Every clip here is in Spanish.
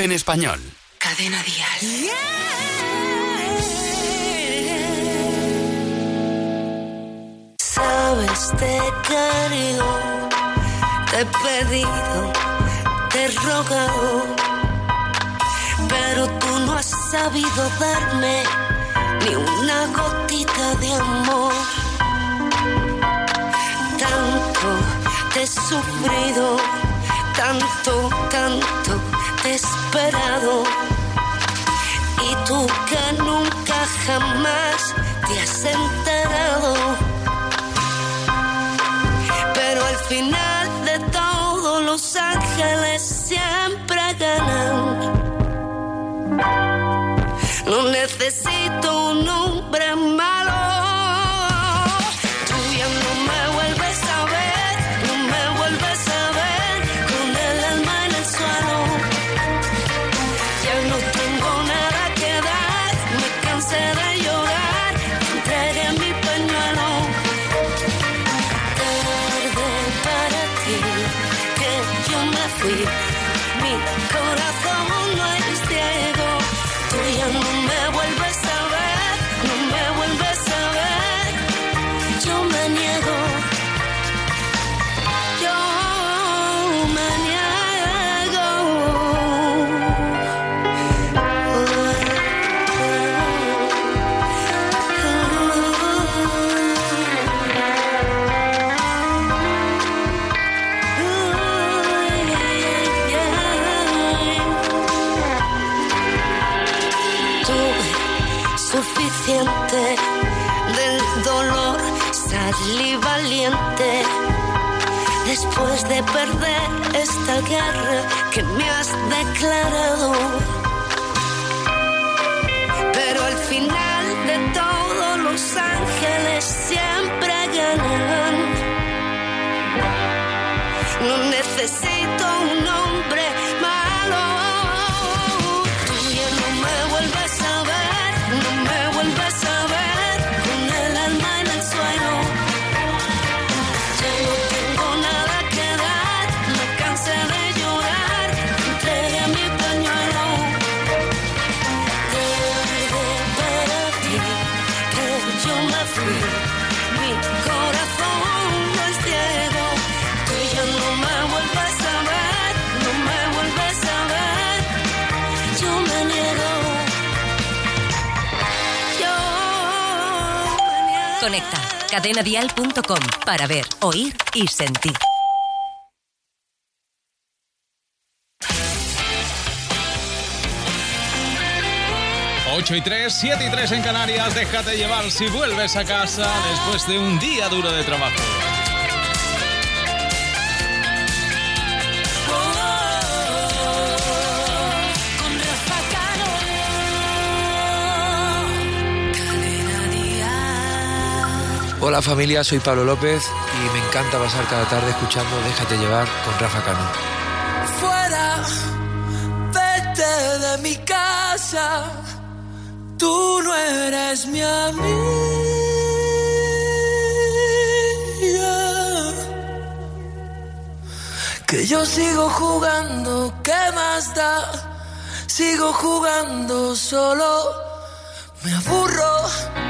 En español. Cadena Dial. Sabes, te he querido, te he pedido, te he rogado, pero tú no has sabido darme ni una gotita de amor. Tanto te he sufrido, tanto, tanto te. Y tú que nunca jamás te has enterado. Pero al final de todo los ángeles siempre ganan. No necesito un hombre salí valiente. Después de perder esta guerra que me has declarado. Pero al final de todo los ángeles siempre ganan. No necesito Conecta cadenadial.com para ver, oír y sentir. Ocho y 3, 7 y 3 en Canarias. Déjate llevar si vuelves a casa después de un día duro de trabajo. Hola familia, soy Pablo López y me encanta pasar cada tarde escuchando Déjate llevar con Rafa Cano. fuera, vete de mi casa, tú no eres mi amiga. Que yo sigo jugando, ¿qué más da? Sigo jugando solo, me aburro,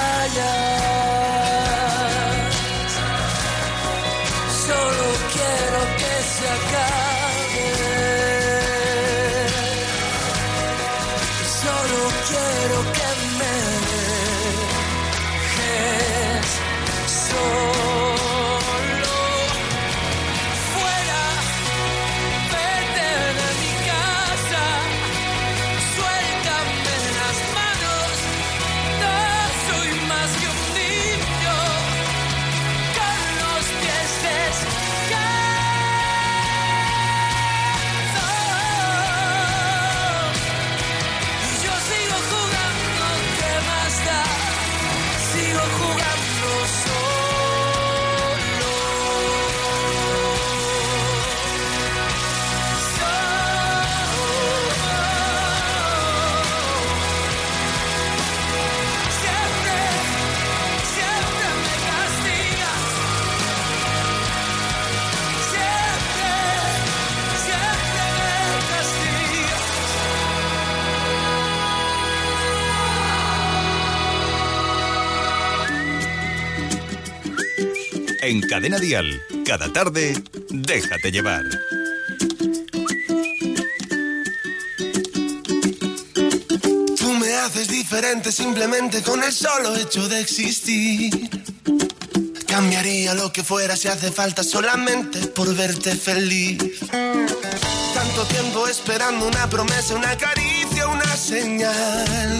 En Cadena Dial, cada tarde, déjate llevar. Tú me haces diferente simplemente con el solo hecho de existir. Cambiaría lo que fuera si hace falta solamente por verte feliz. Tanto tiempo esperando una promesa, una caricia, una señal.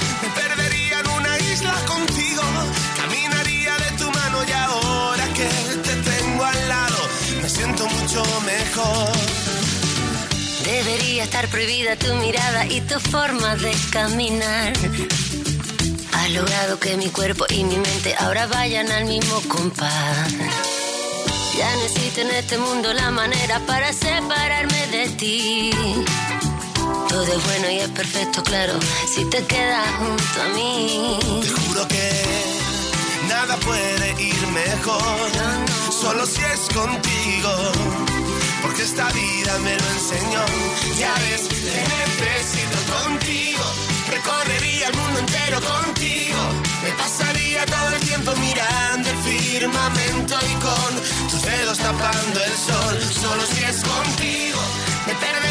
Isla contigo. Caminaría de tu mano y ahora que te tengo al lado, me siento mucho mejor. Debería estar prohibida tu mirada y tu forma de caminar. Has logrado que mi cuerpo y mi mente ahora vayan al mismo compás. Ya existe en este mundo la manera para separarme de ti. Todo es bueno y es perfecto, claro, si te quedas junto a mí. Te juro que nada puede ir mejor, solo si es contigo. Porque esta vida me lo enseñó. Ya ves, te necesito contigo. Recorrería el mundo entero contigo. Me pasaría todo el tiempo mirando el firmamento y con tus dedos tapando el sol. Solo si es contigo. Me perdería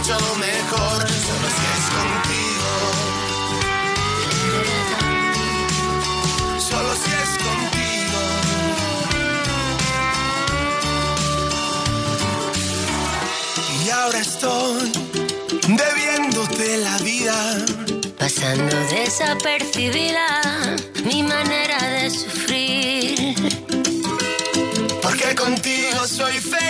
mucho mejor. Solo si es contigo. Solo si es contigo. Y ahora estoy debiéndote la vida. Pasando desapercibida mi manera de sufrir. Porque contigo soy feliz.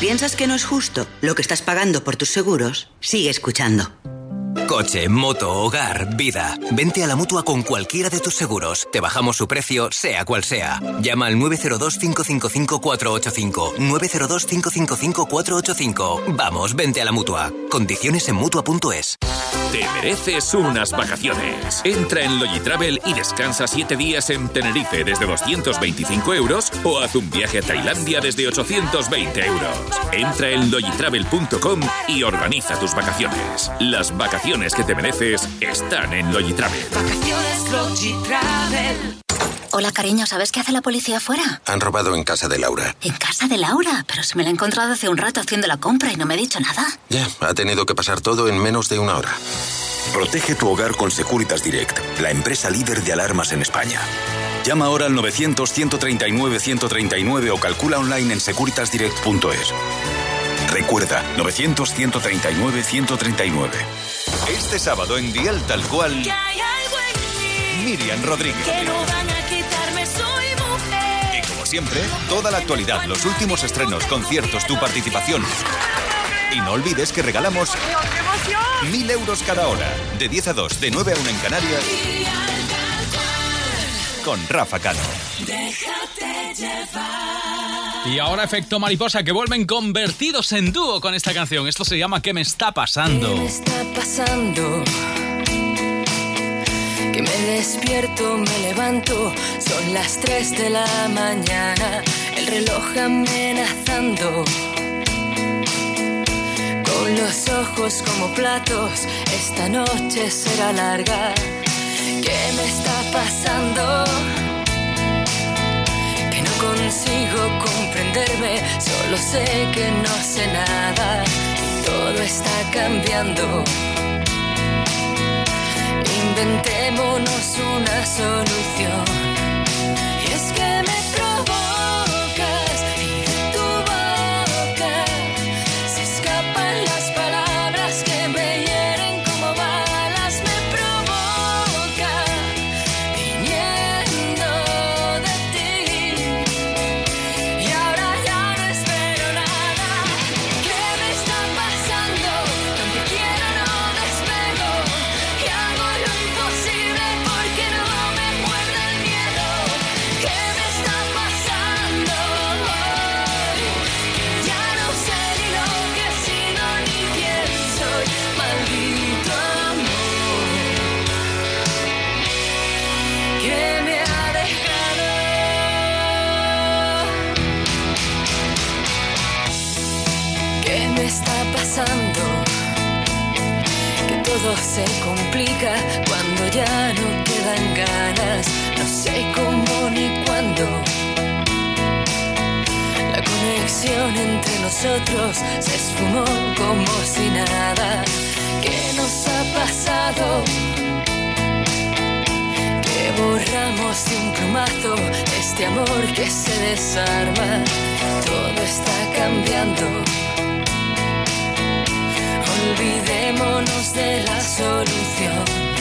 piensas que no es justo lo que estás pagando por tus seguros, sigue escuchando. Coche, moto, hogar, vida. Vente a la mutua con cualquiera de tus seguros. Te bajamos su precio, sea cual sea. Llama al 902-555-485. 902-555-485. Vamos, vente a la mutua. Condiciones en mutua.es. Te mereces unas vacaciones. Entra en Logitravel y descansa 7 días en Tenerife desde 225 euros o haz un viaje a Tailandia desde 820 euros. Entra en logitravel.com y organiza tus vacaciones. Las vacaciones que te mereces están en Logitravel. Vacaciones Logitravel. Hola, cariño, ¿sabes qué hace la policía afuera? Han robado en casa de Laura. En casa de Laura, pero si me la he encontrado hace un rato haciendo la compra y no me ha dicho nada. Ya, ha tenido que pasar todo en menos de una hora. Protege tu hogar con Securitas Direct, la empresa líder de alarmas en España. Llama ahora al 900-139-139 o calcula online en securitasdirect.es. Recuerda, 900-139-139. Este sábado en Dial Tal Cual, Que hay algo en mí Miriam Rodríguez. que no van a quitarme, soy mujer. Y como siempre, toda la actualidad, los últimos estrenos, conciertos, tu participación. Y no olvides que regalamos mil euros cada hora, de 10 a 2, de 9 a 1 en Canarias, con Rafa Cano. Déjate llevar. Y ahora efecto mariposa que vuelven convertidos en dúo con esta canción. Esto se llama ¿Qué me está pasando? ¿Qué me está pasando? Que me despierto, me levanto, son las 3 de la mañana, el reloj amenazando. Con los ojos como platos, esta noche será larga. ¿Qué me está pasando? Consigo comprenderme, solo sé que no sé nada todo está cambiando. Inventémonos una solución. Se complica cuando ya no quedan ganas. No sé cómo ni cuándo. La conexión entre nosotros se esfumó como si nada. ¿Qué nos ha pasado? Que borramos de un plumazo este amor que se desarma. Todo está cambiando. Olvidémonos de la solución.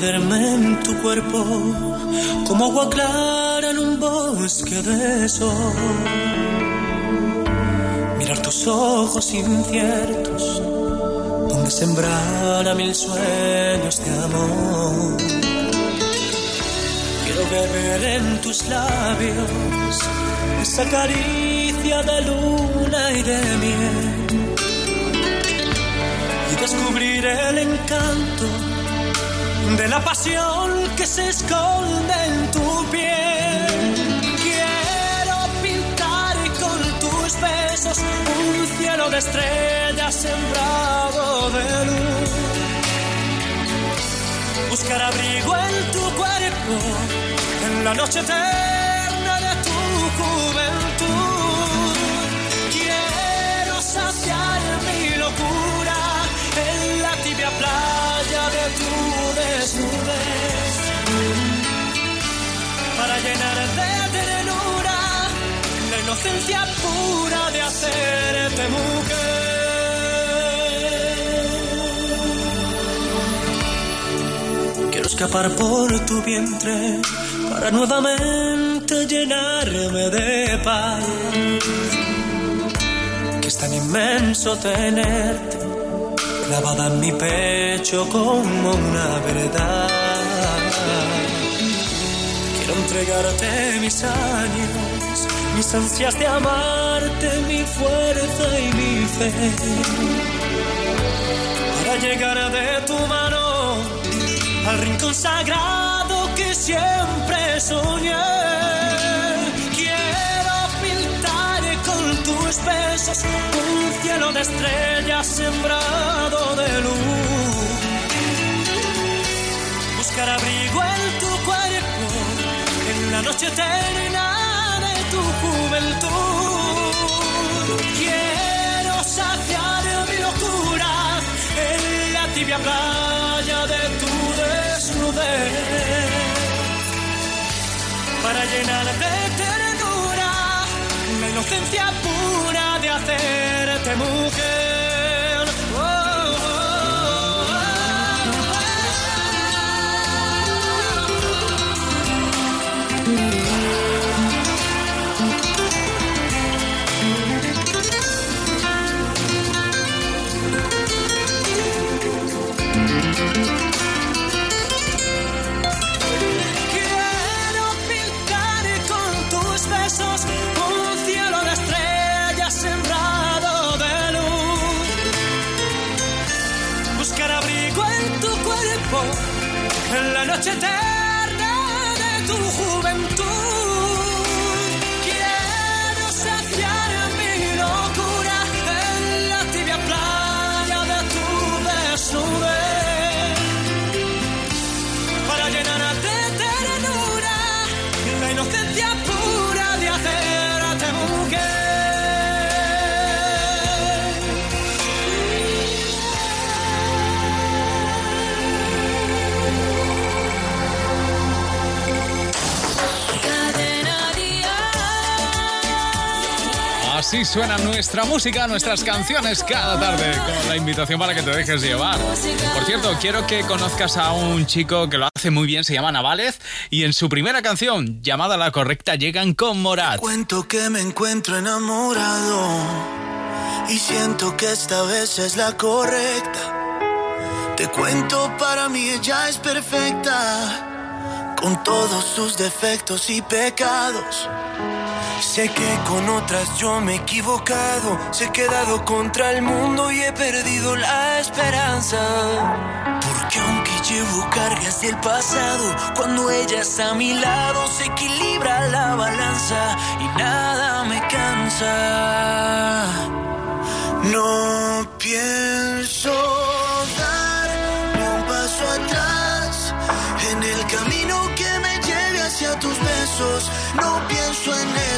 En tu cuerpo como agua clara en un bosque de sol. Mirar tus ojos inciertos donde sembrara mil sueños de amor. Quiero beber en tus labios esa caricia de luna y de miel y descubrir el encanto de la pasión que se esconde en tu piel. Quiero pintar con tus besos un cielo de estrellas sembrado de luz. Buscar abrigo en tu cuerpo en la noche eterna inocencia pura de hacerte mujer. Quiero escapar por tu vientre para nuevamente llenarme de paz. Que es tan inmenso tenerte clavada en mi pecho como una verdad. Quiero entregarte mis años, mis ansias de amarte, mi fuerza y mi fe. Para llegar de tu mano al rincón sagrado que siempre soñé. Quiero pintar con tus besos un cielo de estrellas sembrado de luz. Buscar abrigo en tu cuerpo en la noche eterna juventud. Quiero saciar mi locura en la tibia playa de tu desnudez. Para llenar de ternura la inocencia pura de hacerte mujer. Nuestra música, nuestras canciones cada tarde, con la invitación para que te dejes llevar. Por cierto, quiero que conozcas a un chico que lo hace muy bien, se llama Navález, y en su primera canción, llamada La Correcta, llegan con Morat. Cuento que me encuentro enamorado y siento que esta vez es la correcta. Te cuento, para mí ella es perfecta, con todos sus defectos y pecados. Sé que con otras yo me he equivocado, se he quedado contra el mundo y he perdido la esperanza. Porque aunque llevo cargas del pasado. Cuando ella está a mi lado, se equilibra la balanza y nada me cansa. No pienso dar ni un paso atrás en el camino que me lleve hacia tus besos. No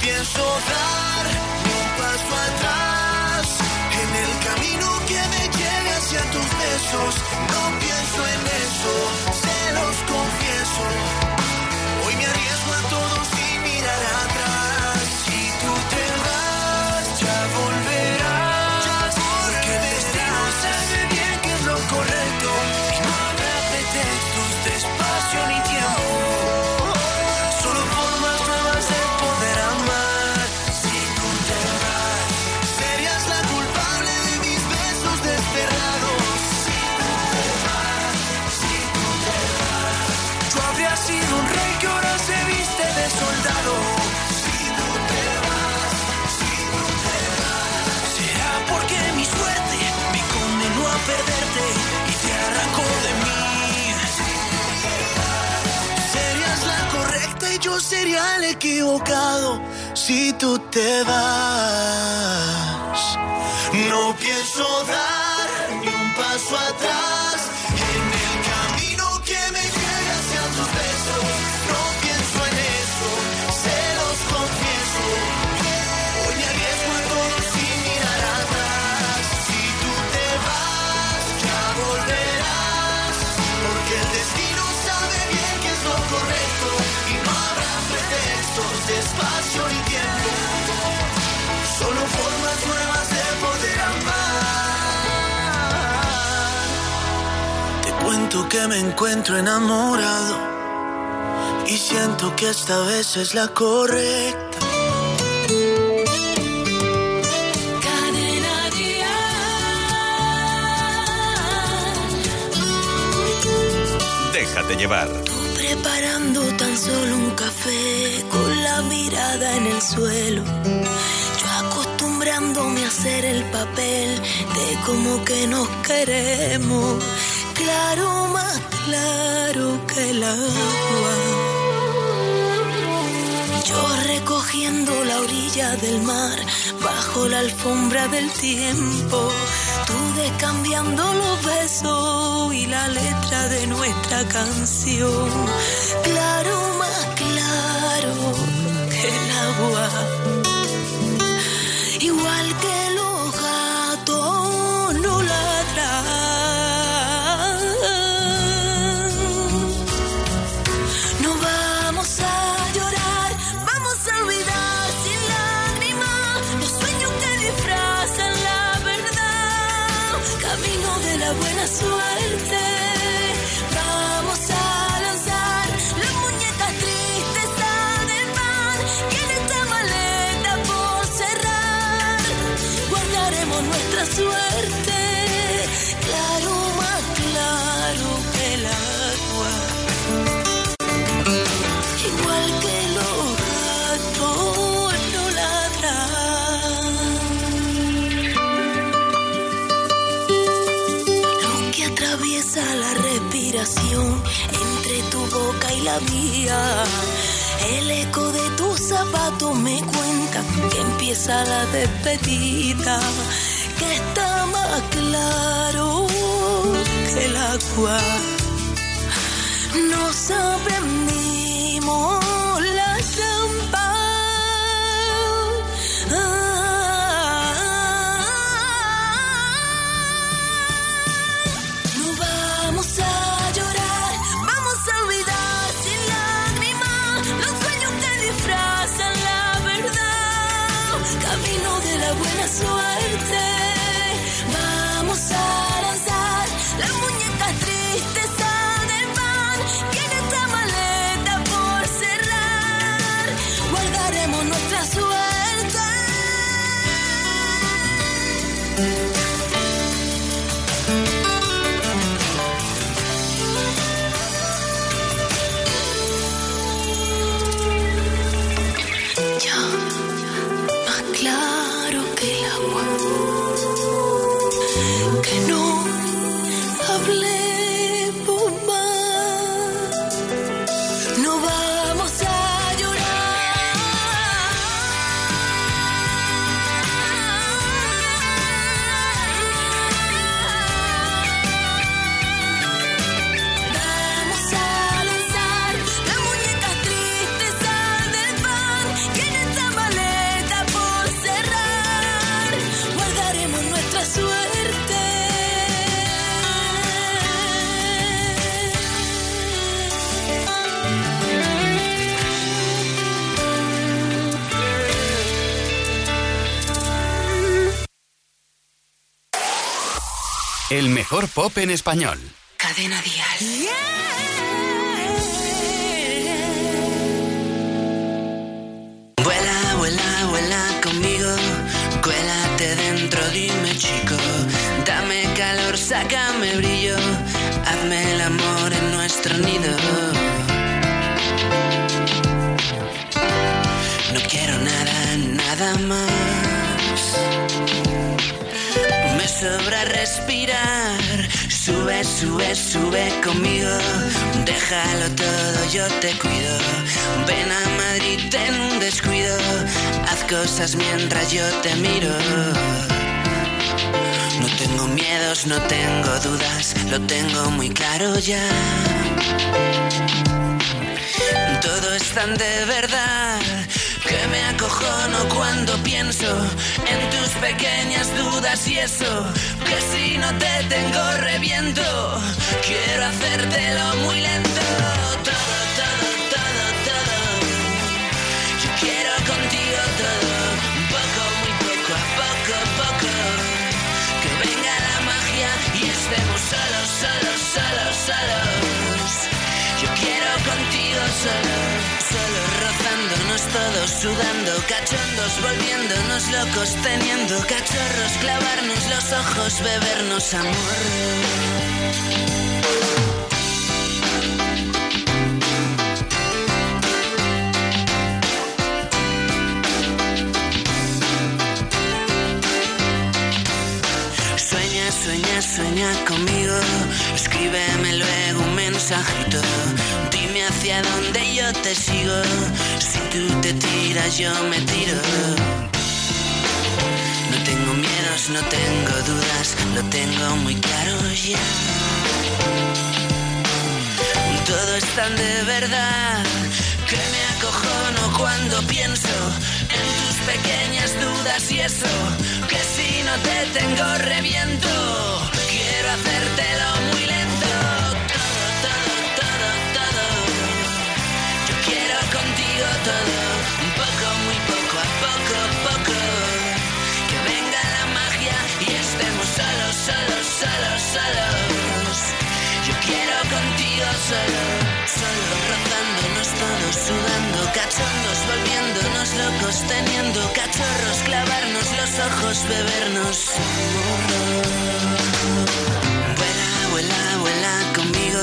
Pienso dar ni un paso atrás en el camino que me lleve hacia tus besos. No pienso en eso, se los confieso. Hoy me arriesgo a todo sin mirar atrás. Soldado. Si tú te vas, si tú te vas. Será porque mi suerte me condenó a perderte y te arrancó de mí. Serías la correcta y yo sería el equivocado si tú te vas. No pienso dar ni un paso atrás cuento que me encuentro enamorado y siento que esta vez es la correcta. Cadena Déjate llevar. Preparando tan solo un café con la mirada en el suelo. Yo acostumbrándome a hacer el papel de como que nos queremos. Claro, más claro que el agua. Yo recogiendo la orilla del mar bajo la alfombra del tiempo. Tú descambiando los besos y la letra de nuestra canción. Claro, más claro que el agua. Mejor pop en español. Cadena Dial. Vuela, vuela, vuela conmigo, cuélate dentro, dime chico, dame calor, sácame brillo, hazme el amor en nuestro nido. No quiero nada, nada más. Me sobra respirar. Sube, sube, sube conmigo. Déjalo todo, yo te cuido. Ven a Madrid en un descuido. Haz cosas mientras yo te miro. No tengo miedos, no tengo dudas. Lo tengo muy claro ya. Todo es tan de verdad que me acojono cuando pienso en tus pequeñas dudas y eso, que si no te tengo reviento, quiero hacértelo muy lento. Todo, todo, todo, todo. Yo quiero contigo todo, poco, muy poco, a poco, poco. Que venga la magia y estemos solos, solos, solos, solos. Yo quiero contigo solo, todos, sudando, cachondos, volviéndonos locos, teniendo cachorros, clavarnos los ojos, bebernos amor. Sueña, sueña, sueña conmigo. Escríbeme luego un mensajito. Dime hacia dónde yo te sigo. Si tú te tiras, yo me tiro. No tengo miedos, no tengo dudas. Lo tengo muy claro ya. Todo es tan de verdad que me acojono cuando pienso en tus pequeñas dudas y eso, que si no te tengo reviento, quiero hacértelo muy lento. Contigo todo, un poco, muy poco, a poco, poco. Que venga la magia y estemos solos, solos, solos, solos. Yo quiero contigo solo, solo rozándonos todos, sudando, cachondos, volviéndonos locos, teniendo cachorros, clavarnos los ojos, bebernos. Vuela, vuela, vuela conmigo,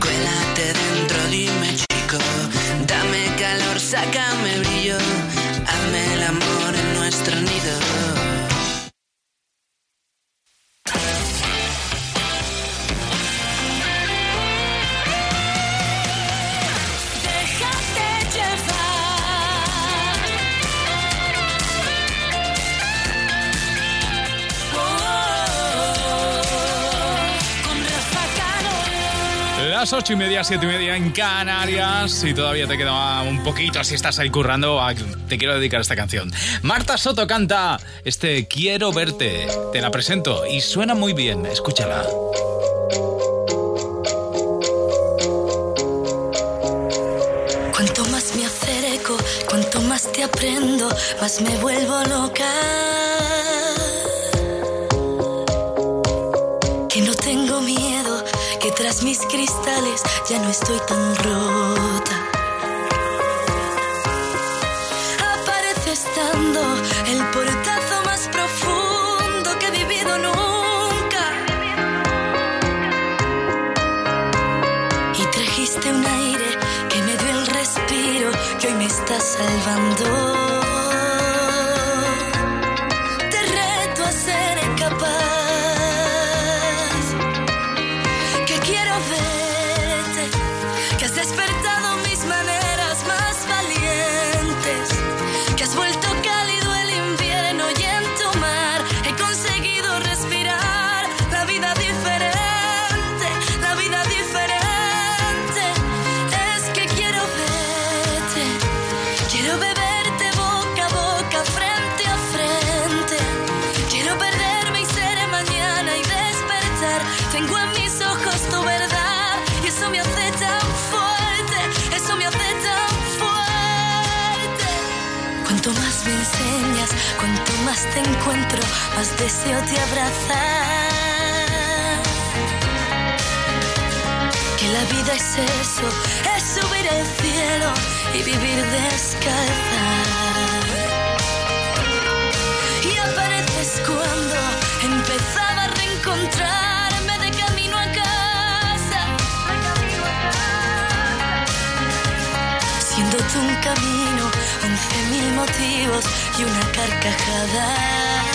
cuélate dentro, dime 8 y media, 7 y media en Canarias. Si todavía te queda un poquito, si estás ahí currando, te quiero dedicar esta canción. Marta Soto canta este Quiero verte. Te la presento y suena muy bien. Escúchala. Cuanto más me acerco, cuanto más te aprendo, más me vuelvo loca mis cristales ya no estoy tan rota. Aparece estando el portazo más profundo que he vivido nunca. Y trajiste un aire que me dio el respiro que hoy me está salvando. te encuentro, más deseo te abrazar. Que la vida es eso, es subir al cielo y vivir descalza. Y apareces cuando empezaba a reencontrarme de camino a casa. Siendo tú un camino y una carcajada.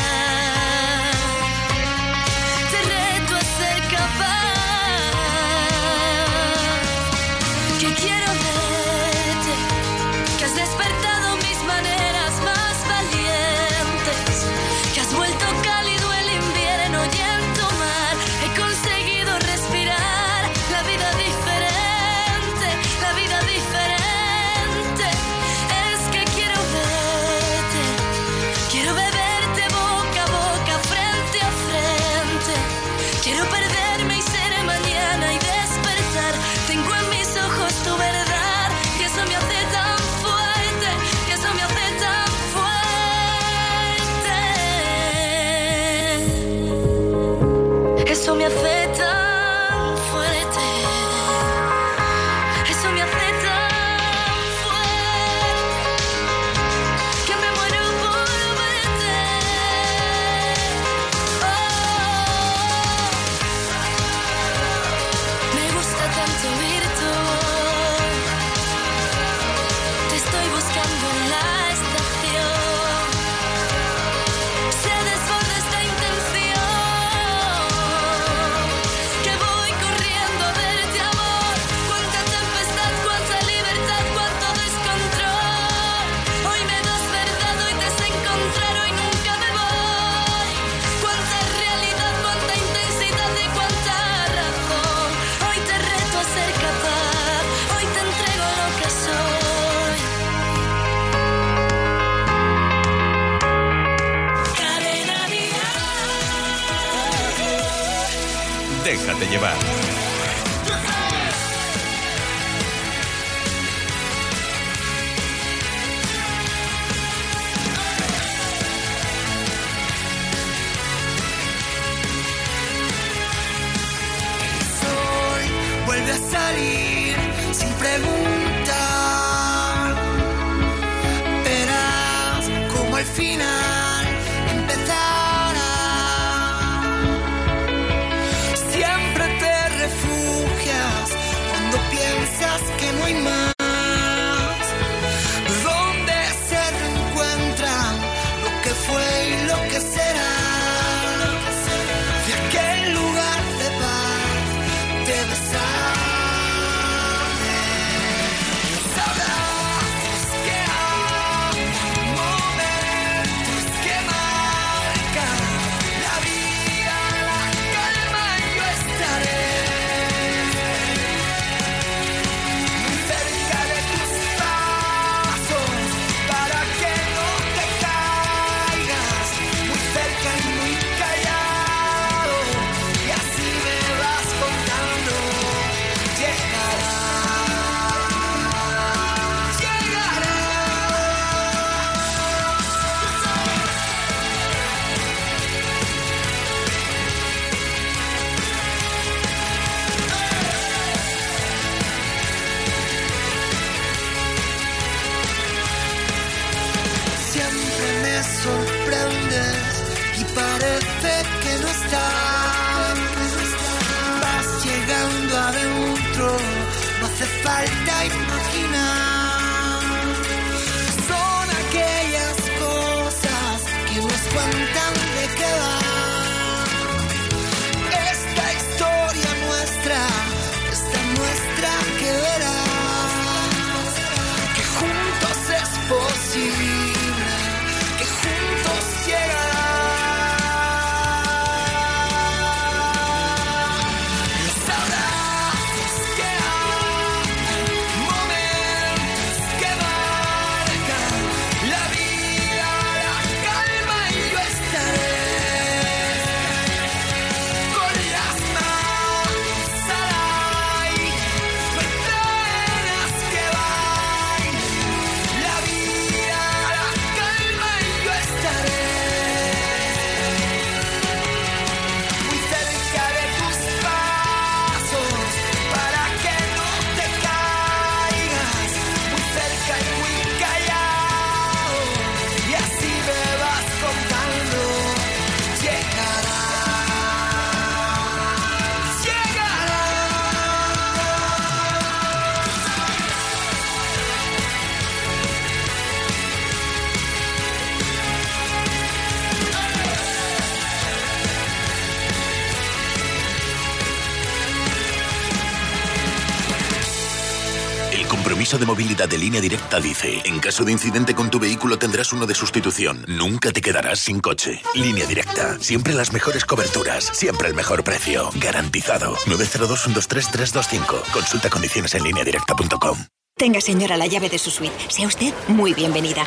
De movilidad de línea directa dice, en caso de incidente con tu vehículo tendrás uno de sustitución. Nunca te quedarás sin coche. Línea directa. Siempre las mejores coberturas. Siempre el mejor precio. Garantizado. 902-123-325. Consulta condiciones en lineadirecta.com. Tenga, señora, la llave de su suite. Sea usted muy bienvenida.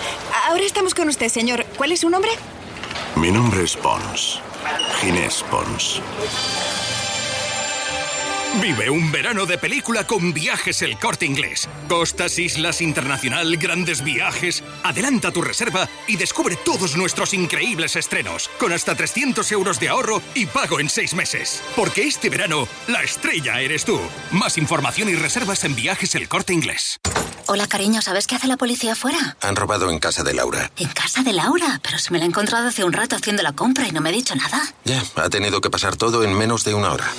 Ahora estamos con usted, señor. ¿Cuál es su nombre? Mi nombre es Pons. Ginés Pons. Vive un verano de película con viajes el corte inglés. Costas, islas, internacional, grandes viajes. Adelanta tu reserva y descubre todos nuestros increíbles estrenos. Con hasta 300 euros de ahorro y pago en seis meses. Porque este verano, la estrella eres tú. Más información y reservas en viajes el corte inglés. Hola, cariño, ¿sabes qué hace la policía afuera? Han robado en casa de Laura. En casa de Laura, pero se me la he encontrado hace un rato haciendo la compra y no me ha dicho nada. Ya, ha tenido que pasar todo en menos de una hora.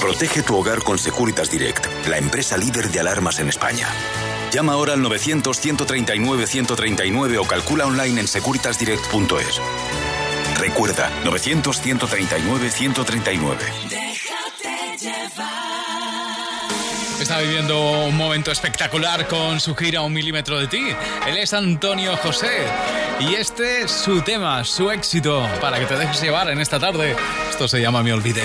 Protege tu hogar con Securitas Direct, la empresa líder de alarmas en España. Llama ahora al 900-139-139 o calcula online en securitasdirect.es. Recuerda, 900-139-139. Está viviendo un momento espectacular con su gira Un milímetro de ti. Él es Antonio José y este es su tema, su éxito, para que te dejes llevar en esta tarde. Esto se llama Me Olvidé.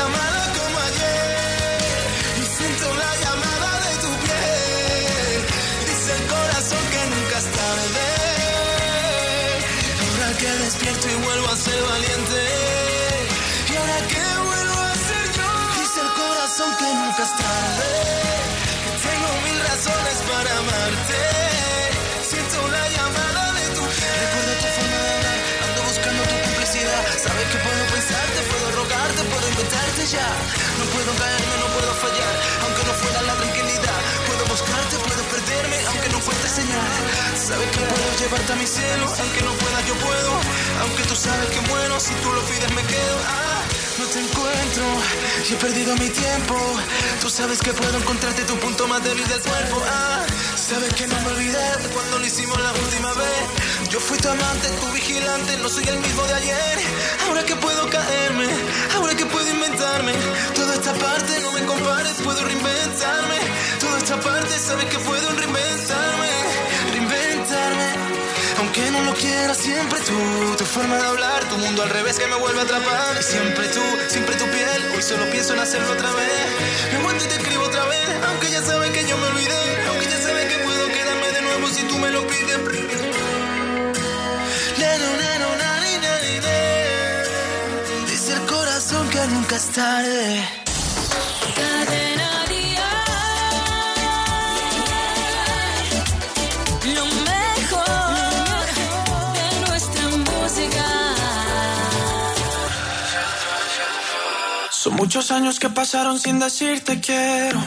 llamada No puedo caerme, no puedo fallar. Aunque no fuera la tranquilidad. Puedo buscarte, puedo perderme, aunque no encuentre señal. Sabes que puedo llevarte a mi cielo. Aunque no pueda, yo puedo. Aunque tú sabes que bueno, si tú lo pides, me quedo. Ah, no te encuentro y he perdido mi tiempo. Tú sabes que puedo encontrarte tu punto más débil del cuerpo. Ah, sabes que no me olvidé de cuando lo hicimos la última vez. Yo fui tu amante, tu vigilante, no soy el mismo de ayer. Ahora que puedo caerme, ahora que puedo inventarme. Toda esta parte no me compares, puedo reinventarme. Toda esta parte sabes que puedo reinventarme, reinventarme. Aunque no lo quiera, siempre tú, tu forma de hablar, tu mundo al revés que me vuelve a atrapar. Y siempre tú, siempre tu piel, hoy solo pienso en hacerlo otra vez. Me aguanto y te escribo otra vez, aunque ya sabes que yo me olvidé. Aunque ya sabes que puedo quedarme de nuevo si tú me lo pides. Nunca es tarde. Cadena. Lo mejor de nuestra música. Son muchos años que pasaron sin decirte quiero.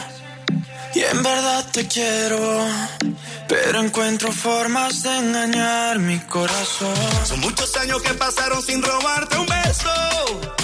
Y en verdad te quiero. Pero encuentro formas de engañar mi corazón. Son muchos años que pasaron sin robarte un beso.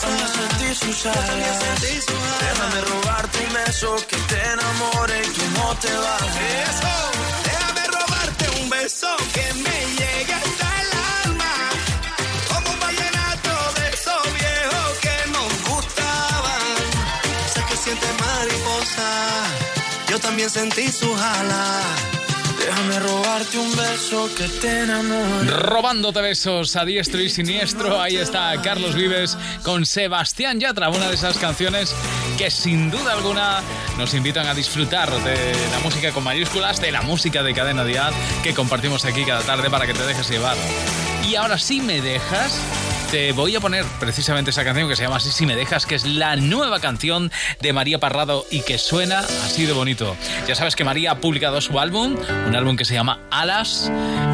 también sentí sus alas. Déjame robarte un beso que te enamore y tú no te vayas. Eso, déjame robarte un beso que me llegue hasta el alma, como un vallenato de esos viejos que nos gustaban. Sé que sientes mariposa, yo también sentí sus alas. Déjame robarte un beso que te enamore. Robándote besos a diestro y siniestro, ahí está Carlos Vives con Sebastián Yatra, una de esas canciones que sin duda alguna nos invitan a disfrutar de la música con mayúsculas, de la música de Cadena Dial que compartimos aquí cada tarde para que te dejes llevar. Y ahora sí me dejas, te voy a poner precisamente esa canción que se llama así Si me dejas, que es la nueva canción de María Parrado y que suena así de bonito. Ya sabes que María ha publicado su álbum, un álbum que se llama Alas,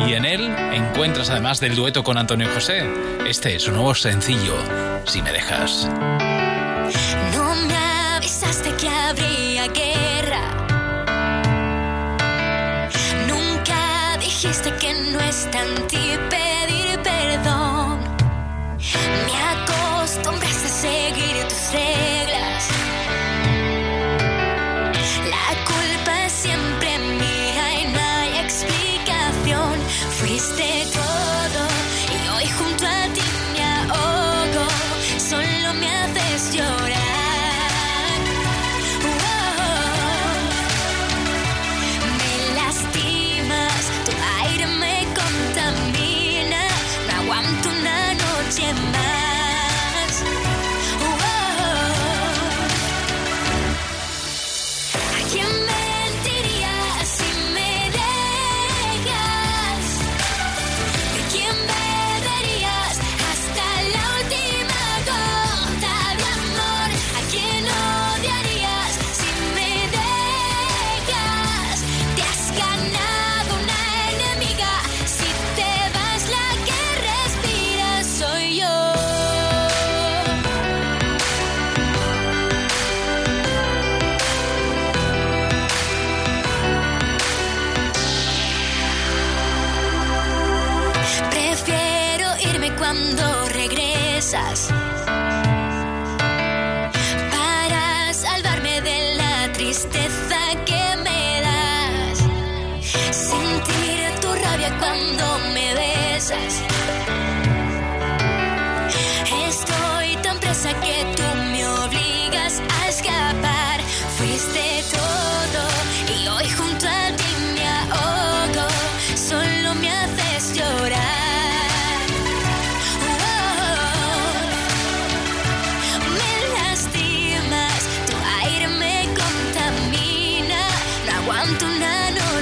y en él encuentras además del dueto con Antonio José. Este es su nuevo sencillo, Si me dejas. No me avisaste que habría guerra. Nunca dijiste que no está en ti say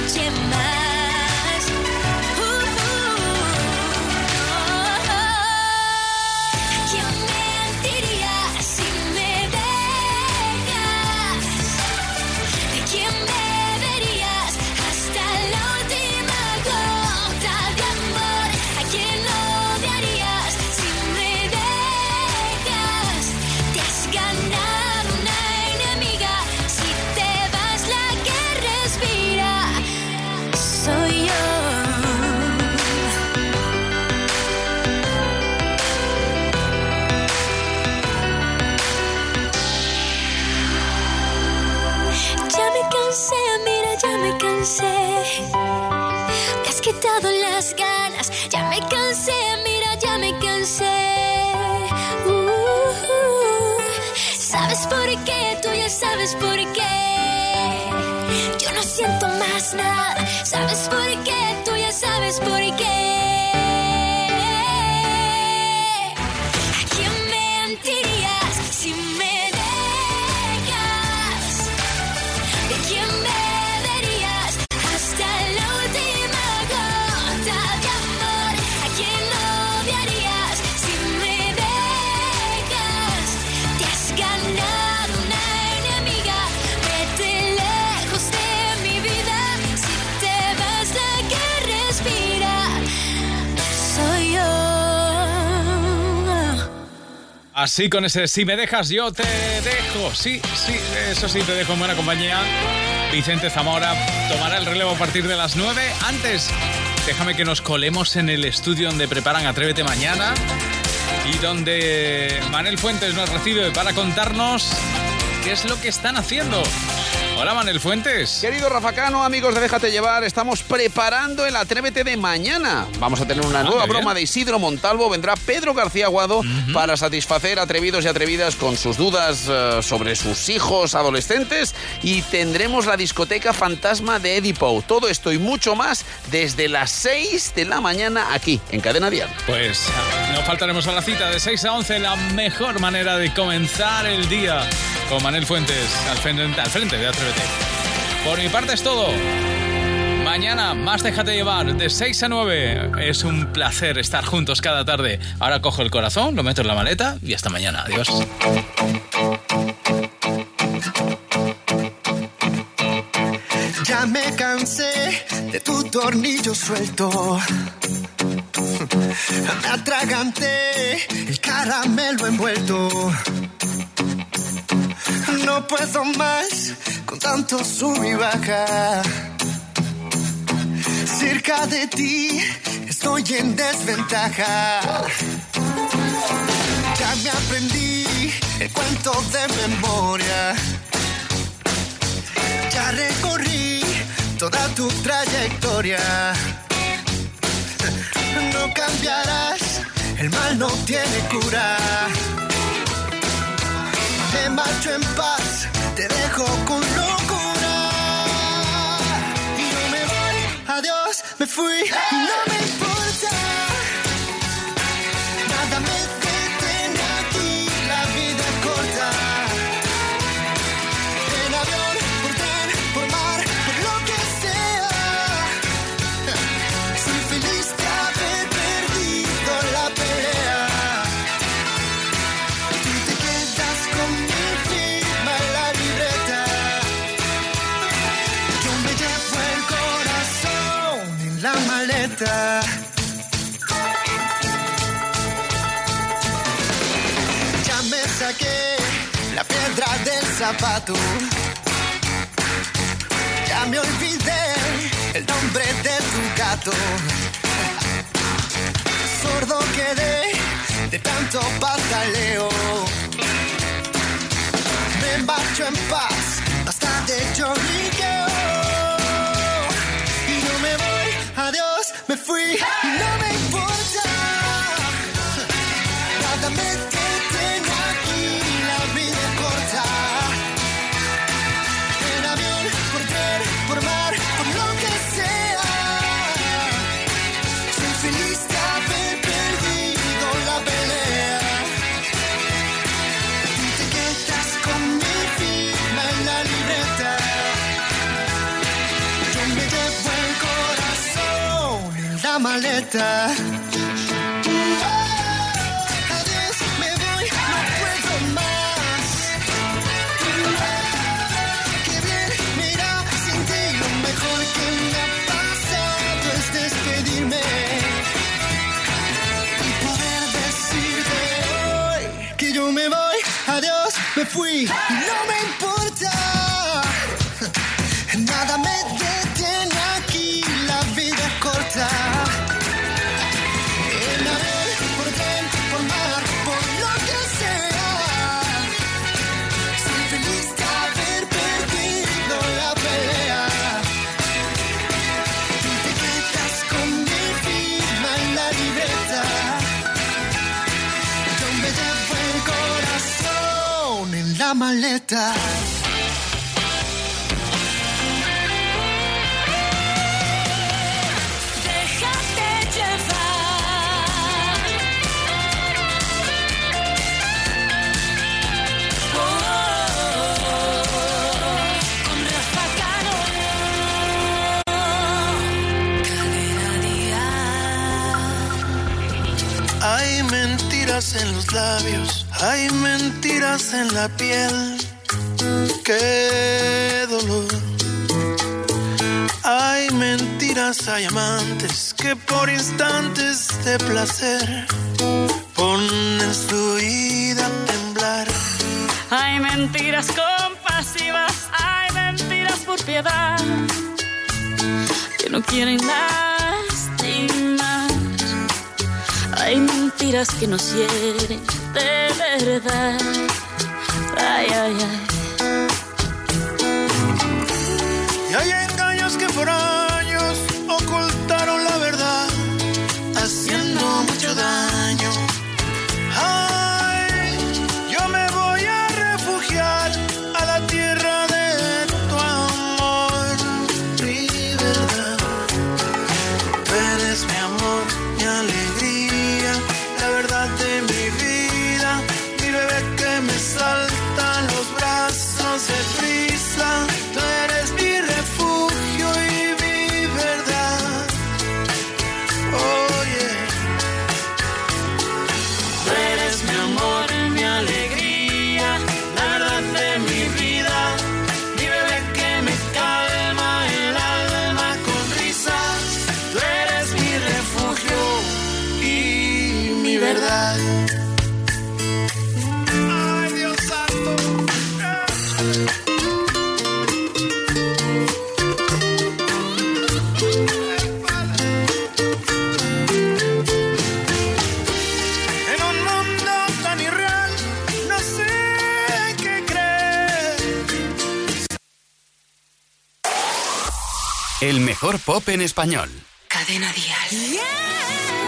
una siento más nada. ¿Sabes por qué? Tú ya sabes por qué. Así con ese si me dejas yo te dejo. Sí, sí, eso sí, te dejo en buena compañía. Vicente Zamora tomará el relevo a partir de las 9. Antes, déjame que nos colemos en el estudio donde preparan Atrévete Mañana y donde Manel Fuentes nos recibe para contarnos qué es lo que están haciendo. Hola, Manel Fuentes. Querido Rafa Cano, amigos de Déjate Llevar, estamos preparando el Atrévete de mañana. Vamos a tener una Ah, nueva bien. broma de Isidro Montalvo. Vendrá Pedro García Aguado para satisfacer atrevidos y atrevidas con sus dudas eh, sobre sus hijos adolescentes. Y tendremos la discoteca fantasma de Edipo. Todo esto y mucho más desde las 6 de la mañana aquí, en Cadena Dial. Pues no faltaremos a la cita de 6 a 11, la mejor manera de comenzar el día con Manel Fuentes al frente, al frente de Atrévete. Por mi parte es todo. Mañana más déjate llevar de 6 a 9. Es un placer estar juntos cada tarde. Ahora cojo el corazón, lo meto en la maleta y hasta mañana. Adiós. Ya me cansé de tu tornillo suelto. Me atraganté el caramelo envuelto. No puedo más tanto sub y baja. Cerca de ti estoy en desventaja. Ya me aprendí el cuento de memoria. Ya recorrí toda tu trayectoria. No cambiarás, el mal no tiene cura. Me marcho en paz, te dejo con me fui Ya me saqué la piedra del zapato. Ya me olvidé el nombre de tu gato. Sordo quedé de tanto pataleo. Me marcho en paz, basta de lloriqueo. Adiós, adiós, me fui, y no me importa. Mentiras en los labios, hay mentiras en la piel. Qué dolor. Hay mentiras, hay amantes que por instantes de placer ponen su vida a temblar. Hay mentiras compasivas, hay mentiras por piedad que no quieren lastimar. Hay mentiras que nos hieren verdad. Ay, ay, ay. Y hay engaños que fueron en español. Cadena Dial.